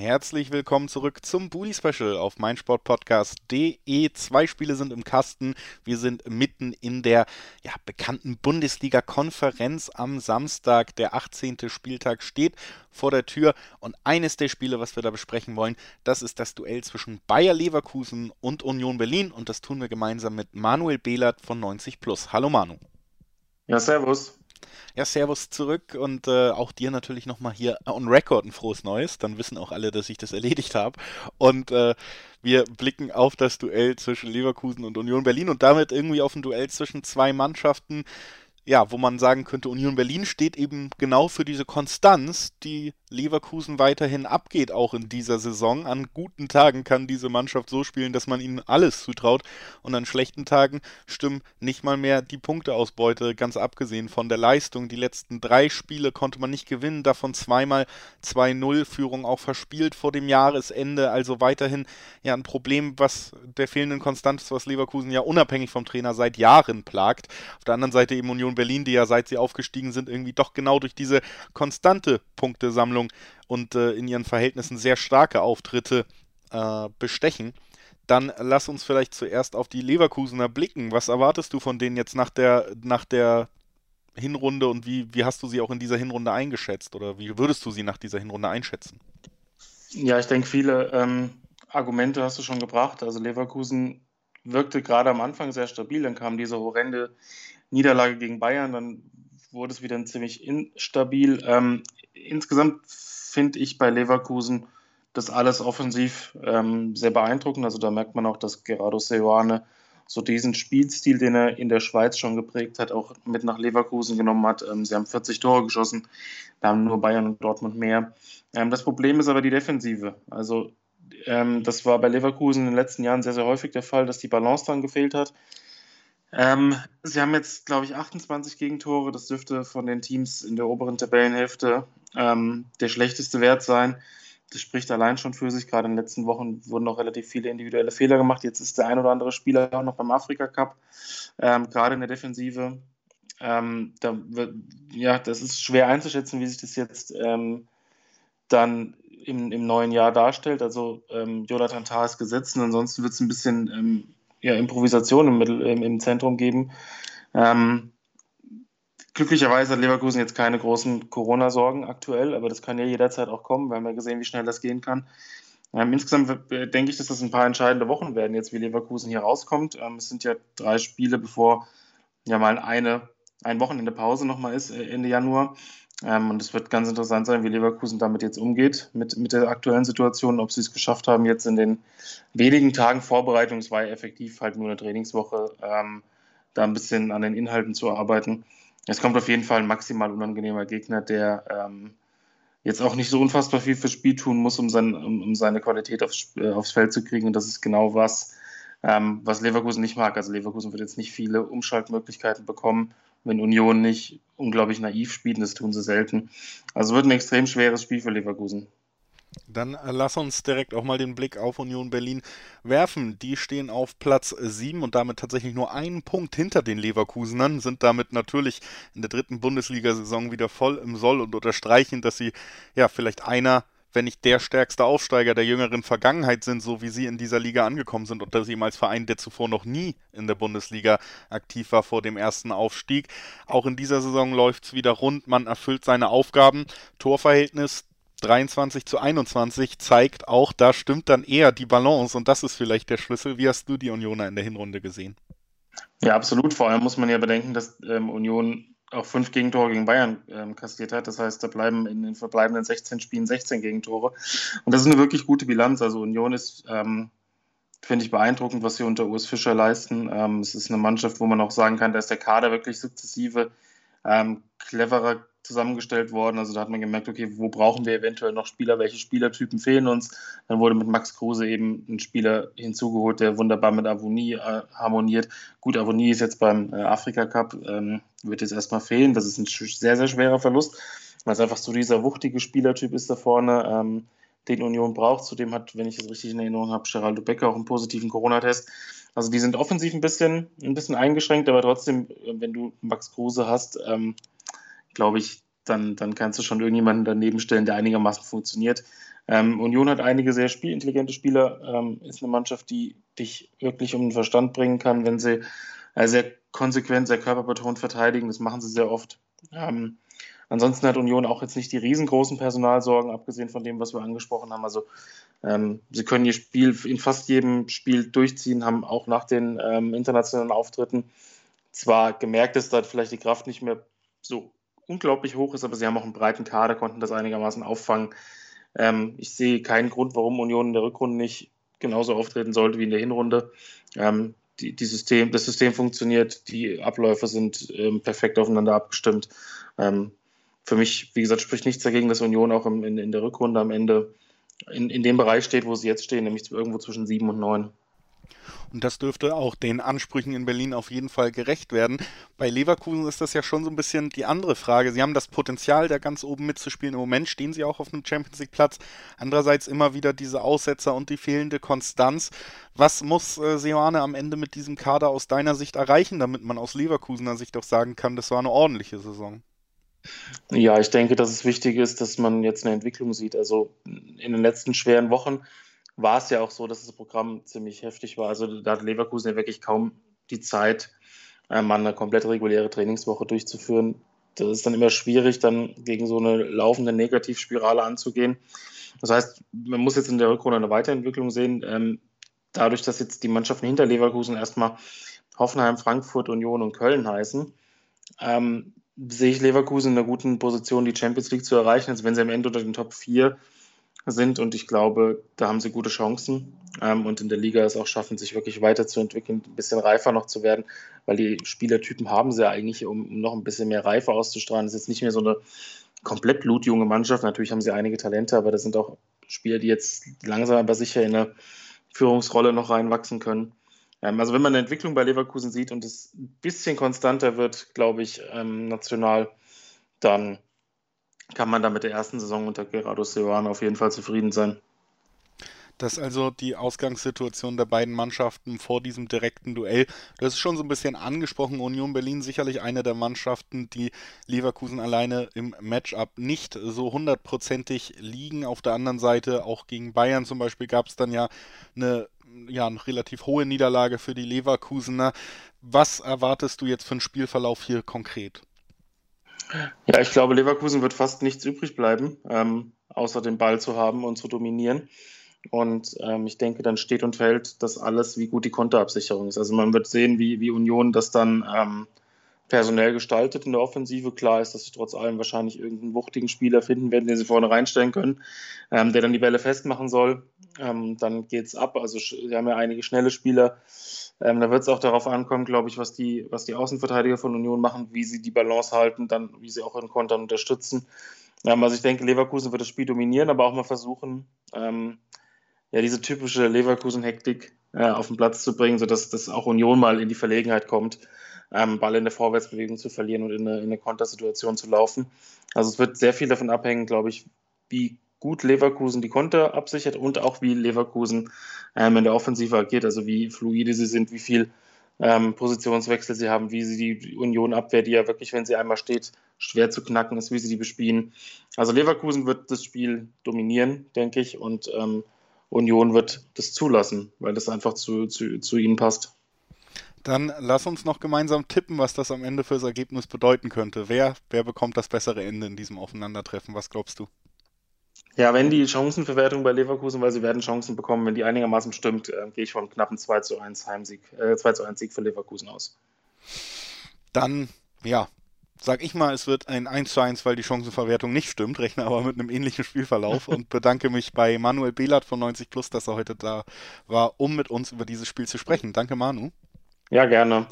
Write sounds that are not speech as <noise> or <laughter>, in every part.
Herzlich willkommen zurück zum Bully Special auf meinsportpodcast.de. Zwei Spiele sind im Kasten. Wir sind mitten in der ja, bekannten Bundesliga-Konferenz am Samstag. Der 18. Spieltag steht vor der Tür. Und eines der Spiele, was wir da besprechen wollen, das ist das Duell zwischen Bayer Leverkusen und Union Berlin. Und das tun wir gemeinsam mit Manuel Behlert von 90 Plus. Hallo Manu. Ja, servus. Ja, Servus zurück und äh, auch dir natürlich nochmal hier on Record ein frohes Neues. Dann wissen auch alle, dass ich das erledigt habe. Und äh, wir blicken auf das Duell zwischen Leverkusen und Union Berlin und damit irgendwie auf ein Duell zwischen zwei Mannschaften, ja, wo man sagen könnte, Union Berlin steht eben genau für diese Konstanz, die Leverkusen weiterhin abgeht, auch in dieser Saison. An guten Tagen kann diese Mannschaft so spielen, dass man ihnen alles zutraut und an schlechten Tagen stimmen nicht mal mehr die Punkteausbeute, ganz abgesehen von der Leistung. Die letzten drei Spiele konnte man nicht gewinnen, davon zweimal 2-0-Führung auch verspielt vor dem Jahresende, also weiterhin ja ein Problem, was der fehlenden Konstanz, was Leverkusen ja unabhängig vom Trainer seit Jahren plagt. Auf der anderen Seite eben Union Berlin, die ja seit sie aufgestiegen sind, irgendwie doch genau durch diese konstante Punktesammlung und äh, in ihren Verhältnissen sehr starke Auftritte äh, bestechen. Dann lass uns vielleicht zuerst auf die Leverkusener blicken. Was erwartest du von denen jetzt nach der, nach der Hinrunde und wie, wie hast du sie auch in dieser Hinrunde eingeschätzt oder wie würdest du sie nach dieser Hinrunde einschätzen? Ja, ich denke, viele ähm, Argumente hast du schon gebracht. Also Leverkusen wirkte gerade am Anfang sehr stabil, dann kam diese horrende Niederlage gegen Bayern, dann wurde es wieder ziemlich instabil. Ähm, insgesamt finde ich bei Leverkusen das alles offensiv ähm, sehr beeindruckend. Also da merkt man auch, dass Gerardo Seoane so diesen Spielstil, den er in der Schweiz schon geprägt hat, auch mit nach Leverkusen genommen hat. Ähm, sie haben 40 Tore geschossen, da haben nur Bayern und Dortmund mehr. Ähm, das Problem ist aber die Defensive. Also ähm, das war bei Leverkusen in den letzten Jahren sehr, sehr häufig der Fall, dass die Balance dann gefehlt hat. Ähm, sie haben jetzt, glaube ich, 28 Gegentore. Das dürfte von den Teams in der oberen Tabellenhälfte ähm, der schlechteste Wert sein. Das spricht allein schon für sich. Gerade in den letzten Wochen wurden noch relativ viele individuelle Fehler gemacht. Jetzt ist der ein oder andere Spieler auch noch beim Afrika Cup, ähm, gerade in der Defensive. Ähm, da ja, das ist schwer einzuschätzen, wie sich das jetzt ähm, dann im, im, neuen Jahr darstellt. Also ähm, Jonathan Tah ist gesetzt und ansonsten wird es ein bisschen ähm, ja, Improvisation im, Mittel, im, im Zentrum geben. Ähm, glücklicherweise hat Leverkusen jetzt keine großen Corona-Sorgen aktuell, aber das kann ja jederzeit auch kommen. Wir haben ja gesehen, wie schnell das gehen kann. Ähm, insgesamt denke ich, dass das ein paar entscheidende Wochen werden, jetzt wie Leverkusen hier rauskommt. Ähm, es sind ja drei Spiele, bevor ja mal eine, ein Wochenende Pause nochmal ist, äh, Ende Januar. Ähm, und es wird ganz interessant sein, wie Leverkusen damit jetzt umgeht, mit, mit der aktuellen Situation, ob sie es geschafft haben, jetzt in den wenigen Tagen Vorbereitung, es war ja effektiv halt nur eine Trainingswoche, ähm, da ein bisschen an den Inhalten zu arbeiten. Es kommt auf jeden Fall ein maximal unangenehmer Gegner, der ähm, jetzt auch nicht so unfassbar viel fürs Spiel tun muss, um, sein, um, um seine Qualität aufs, äh, aufs Feld zu kriegen. Und das ist genau was, ähm, was Leverkusen nicht mag. Also Leverkusen wird jetzt nicht viele Umschaltmöglichkeiten bekommen wenn Union nicht unglaublich naiv spielt, das tun sie selten. Also wird ein extrem schweres Spiel für Leverkusen. Dann äh, lass uns direkt auch mal den Blick auf Union Berlin werfen. Die stehen auf Platz 7 und damit tatsächlich nur einen Punkt hinter den Leverkusenern, sind damit natürlich in der dritten Bundesliga-Saison wieder voll im Soll und unterstreichen, dass sie ja vielleicht einer wenn nicht der stärkste Aufsteiger der jüngeren Vergangenheit sind, so wie sie in dieser Liga angekommen sind und dass sie als Verein, der zuvor noch nie in der Bundesliga aktiv war vor dem ersten Aufstieg. Auch in dieser Saison läuft es wieder rund, man erfüllt seine Aufgaben. Torverhältnis 23 zu 21 zeigt auch, da stimmt dann eher die Balance und das ist vielleicht der Schlüssel. Wie hast du die Unioner in der Hinrunde gesehen? Ja, absolut. Vor allem muss man ja bedenken, dass ähm, Union auch fünf Gegentore gegen Bayern ähm, kassiert hat. Das heißt, da bleiben in den verbleibenden 16 Spielen 16 Gegentore. Und das ist eine wirklich gute Bilanz. Also Union ist, ähm, finde ich, beeindruckend, was sie unter Urs Fischer leisten. Ähm, es ist eine Mannschaft, wo man auch sagen kann, da ist der Kader wirklich sukzessive ähm, cleverer zusammengestellt worden. Also da hat man gemerkt, okay, wo brauchen wir eventuell noch Spieler, welche Spielertypen fehlen uns. Dann wurde mit Max Kruse eben ein Spieler hinzugeholt, der wunderbar mit Avonie äh, harmoniert. Gut, Avonie ist jetzt beim äh, Afrika Cup, ähm, wird jetzt erstmal fehlen. Das ist ein sehr, sehr schwerer Verlust, weil es einfach so dieser wuchtige Spielertyp ist da vorne. Ähm, den Union braucht. Zudem hat, wenn ich das richtig in Erinnerung habe, Geraldo Becker auch einen positiven Corona-Test. Also die sind offensiv ein bisschen, ein bisschen eingeschränkt, aber trotzdem, wenn du Max Kruse hast, ähm, glaube ich, dann, dann kannst du schon irgendjemanden daneben stellen, der einigermaßen funktioniert. Ähm, Union hat einige sehr spielintelligente Spieler, ähm, ist eine Mannschaft, die dich wirklich um den Verstand bringen kann, wenn sie äh, sehr konsequent, sehr körperbetont verteidigen. Das machen sie sehr oft. Ähm, ansonsten hat Union auch jetzt nicht die riesengroßen Personalsorgen, abgesehen von dem, was wir angesprochen haben. Also ähm, sie können ihr Spiel in fast jedem Spiel durchziehen, haben auch nach den ähm, internationalen Auftritten zwar gemerkt, dass da vielleicht die Kraft nicht mehr so unglaublich hoch ist, aber sie haben auch einen breiten Kader, konnten das einigermaßen auffangen. Ähm, ich sehe keinen Grund, warum Union in der Rückrunde nicht genauso auftreten sollte wie in der Hinrunde. Ähm, die, die System, das System funktioniert, die Abläufe sind ähm, perfekt aufeinander abgestimmt. Ähm, für mich, wie gesagt, spricht nichts dagegen, dass Union auch im, in, in, der Rückrunde am Ende in, in dem Bereich steht, wo sie jetzt stehen, nämlich irgendwo zwischen sieben und neun. Und das dürfte auch den Ansprüchen in Berlin auf jeden Fall gerecht werden. Bei Leverkusen ist das ja schon so ein bisschen die andere Frage. Sie haben das Potenzial, da ganz oben mitzuspielen. Im Moment stehen sie auch auf einem Champions League Platz. Andererseits immer wieder diese Aussetzer und die fehlende Konstanz. Was muss äh, Seoane am Ende mit diesem Kader aus deiner Sicht erreichen, damit man aus Leverkusener Sicht auch sagen kann, das war eine ordentliche Saison? Ja, ich denke, dass es wichtig ist, dass man jetzt eine Entwicklung sieht. Also in den letzten schweren Wochen war es ja auch so, dass das Programm ziemlich heftig war. Also da hat Leverkusen ja wirklich kaum die Zeit, äh, mal eine komplett reguläre Trainingswoche durchzuführen. Das ist dann immer schwierig, dann gegen so eine laufende Negativspirale anzugehen. Das heißt, man muss jetzt in der Rückrunde eine Weiterentwicklung sehen. Ähm, dadurch, dass jetzt die Mannschaften hinter Leverkusen erstmal Hoffenheim, Frankfurt, Union und Köln heißen, ähm, sehe ich Leverkusen in einer guten Position, die Champions League zu erreichen. Also wenn sie am Ende unter den Top 4 sind und ich glaube, da haben sie gute Chancen ähm, und in der Liga es auch schaffen, sich wirklich weiterzuentwickeln, ein bisschen reifer noch zu werden, weil die Spielertypen haben sie ja eigentlich, um, noch ein bisschen mehr Reife auszustrahlen. Das ist jetzt nicht mehr so eine komplett blutjunge Mannschaft. Natürlich haben sie einige Talente, aber das sind auch Spieler, die jetzt langsam aber sicher in eine Führungsrolle noch reinwachsen können. Ähm, also wenn man eine Entwicklung bei Leverkusen sieht und es ein bisschen konstanter wird, glaube ich, ähm, national, dann kann man da mit der ersten Saison unter Gerardo Seoane auf jeden Fall zufrieden sein. Das ist also die Ausgangssituation der beiden Mannschaften vor diesem direkten Duell. Das ist schon so ein bisschen angesprochen. Union Berlin sicherlich eine der Mannschaften, die Leverkusen alleine im Matchup nicht so hundertprozentig liegen. Auf der anderen Seite, auch gegen Bayern zum Beispiel, gab es dann ja eine, ja eine relativ hohe Niederlage für die Leverkusener. Was erwartest du jetzt für einen Spielverlauf hier konkret? Ja, ich glaube, Leverkusen wird fast nichts übrig bleiben, ähm, außer den Ball zu haben und zu dominieren. Und ähm, ich denke, dann steht und fällt das alles, wie gut die Konterabsicherung ist. Also man wird sehen, wie, wie Union das dann ähm, personell gestaltet in der Offensive. Klar ist, dass sie trotz allem wahrscheinlich irgendeinen wuchtigen Spieler finden werden, den sie vorne reinstellen können, ähm, der dann die Bälle festmachen soll. Ähm, dann es ab. Also sie haben ja einige schnelle Spieler. Ähm, da wird es auch darauf ankommen, glaube ich, was die, was die Außenverteidiger von Union machen, wie sie die Balance halten, dann wie sie auch in Kontern unterstützen. Ähm, also ich denke, Leverkusen wird das Spiel dominieren, aber auch mal versuchen, ähm, ja, diese typische Leverkusen-Hektik äh, auf den Platz zu bringen, sodass dass auch Union mal in die Verlegenheit kommt, ähm, Ball in der Vorwärtsbewegung zu verlieren und in eine, in eine Kontersituation zu laufen. Also es wird sehr viel davon abhängen, glaube ich, wie gut Leverkusen die Konter absichert und auch wie Leverkusen ähm, in der Offensive agiert, also wie fluide sie sind, wie viel ähm, Positionswechsel sie haben, wie sie die Union abwehr, die ja wirklich, wenn sie einmal steht, schwer zu knacken ist, wie sie die bespielen. Also Leverkusen wird das Spiel dominieren, denke ich, und ähm, Union wird das zulassen, weil das einfach zu, zu, zu ihnen passt. Dann lass uns noch gemeinsam tippen, was das am Ende fürs Ergebnis bedeuten könnte. Wer, wer bekommt das bessere Ende in diesem Aufeinandertreffen? Was glaubst du? Ja, wenn die Chancenverwertung bei Leverkusen, weil sie werden Chancen bekommen, wenn die einigermaßen stimmt, äh, gehe ich von knappen 2 zu 1 Heimsieg, äh, 2 zu 1 Sieg für Leverkusen aus. Dann, ja, sag ich mal, es wird ein 1 zu 1, weil die Chancenverwertung nicht stimmt, rechne aber mit einem ähnlichen Spielverlauf <laughs> und bedanke mich bei Manuel Behlert von 90 Plus, dass er heute da war, um mit uns über dieses Spiel zu sprechen. Danke, Manu. Ja, gerne.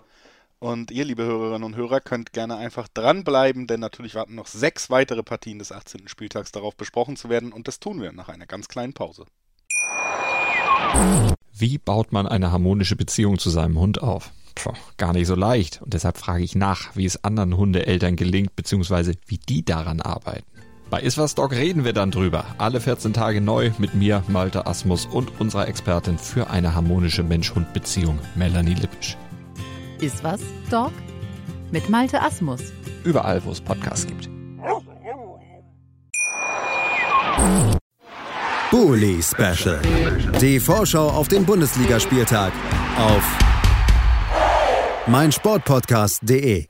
Und ihr, liebe Hörerinnen und Hörer, könnt gerne einfach dranbleiben, denn natürlich warten noch sechs weitere Partien des 18. Spieltags darauf besprochen zu werden und das tun wir nach einer ganz kleinen Pause. Wie baut man eine harmonische Beziehung zu seinem Hund auf? Puh, gar nicht so leicht und deshalb frage ich nach, wie es anderen Hundeeltern gelingt, beziehungsweise wie die daran arbeiten. Bei Iswas Dog reden wir dann drüber. Alle 14 Tage neu mit mir, Malte Asmus und unserer Expertin für eine harmonische Mensch-Hund-Beziehung, Melanie Lippisch. Iswas Dog mit Malte Asmus. Überall, wo es Podcasts gibt. Bully Special. Die Vorschau auf den Bundesligaspieltag auf meinsportpodcast.de.